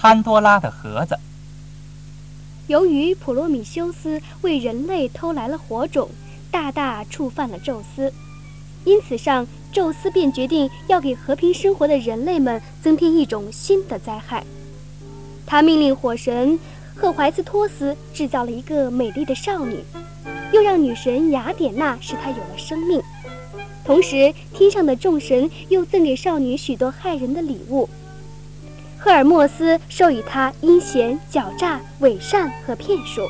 潘多拉的盒子。由于普罗米修斯为人类偷来了火种，大大触犯了宙斯，因此上宙斯便决定要给和平生活的人类们增添一种新的灾害。他命令火神赫怀斯托斯制造了一个美丽的少女，又让女神雅典娜使她有了生命。同时，天上的众神又赠给少女许多害人的礼物。赫尔墨斯授予他阴险、狡诈、伪善和骗术；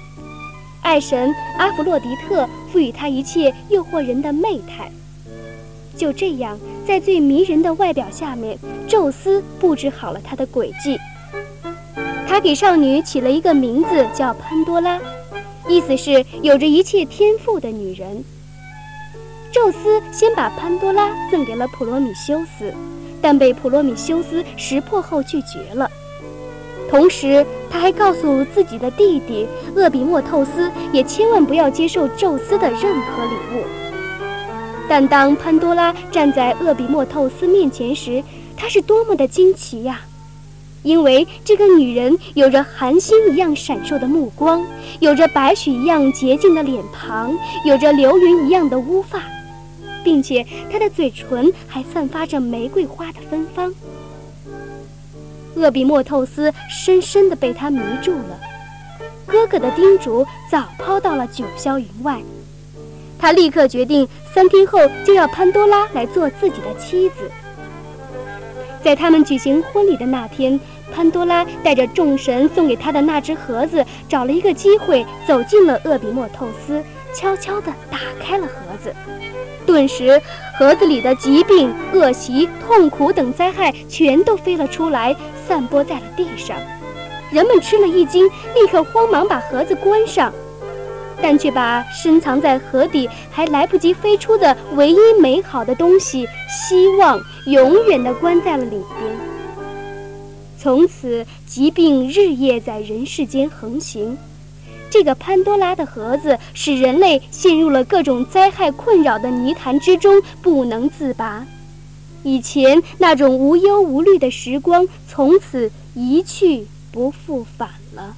爱神阿弗洛狄特赋予他一切诱惑人的媚态。就这样，在最迷人的外表下面，宙斯布置好了他的诡计。他给少女起了一个名字，叫潘多拉，意思是有着一切天赋的女人。宙斯先把潘多拉赠给了普罗米修斯。但被普罗米修斯识破后拒绝了。同时，他还告诉自己的弟弟厄比墨透斯，也千万不要接受宙斯的任何礼物。但当潘多拉站在厄比墨透斯面前时，他是多么的惊奇呀！因为这个女人有着寒星一样闪烁的目光，有着白雪一样洁净的脸庞，有着流云一样的乌发。并且他的嘴唇还散发着玫瑰花的芬芳。厄比莫透斯深深地被他迷住了，哥哥的叮嘱早抛到了九霄云外。他立刻决定三天后就要潘多拉来做自己的妻子。在他们举行婚礼的那天，潘多拉带着众神送给他的那只盒子，找了一个机会走进了厄比莫透斯，悄悄地打开了盒子。顿时，盒子里的疾病、恶习、痛苦等灾害全都飞了出来，散播在了地上。人们吃了一惊，立刻慌忙把盒子关上，但却把深藏在盒底还来不及飞出的唯一美好的东西——希望，永远地关在了里边。从此，疾病日夜在人世间横行。这个潘多拉的盒子使人类陷入了各种灾害困扰的泥潭之中，不能自拔。以前那种无忧无虑的时光，从此一去不复返了。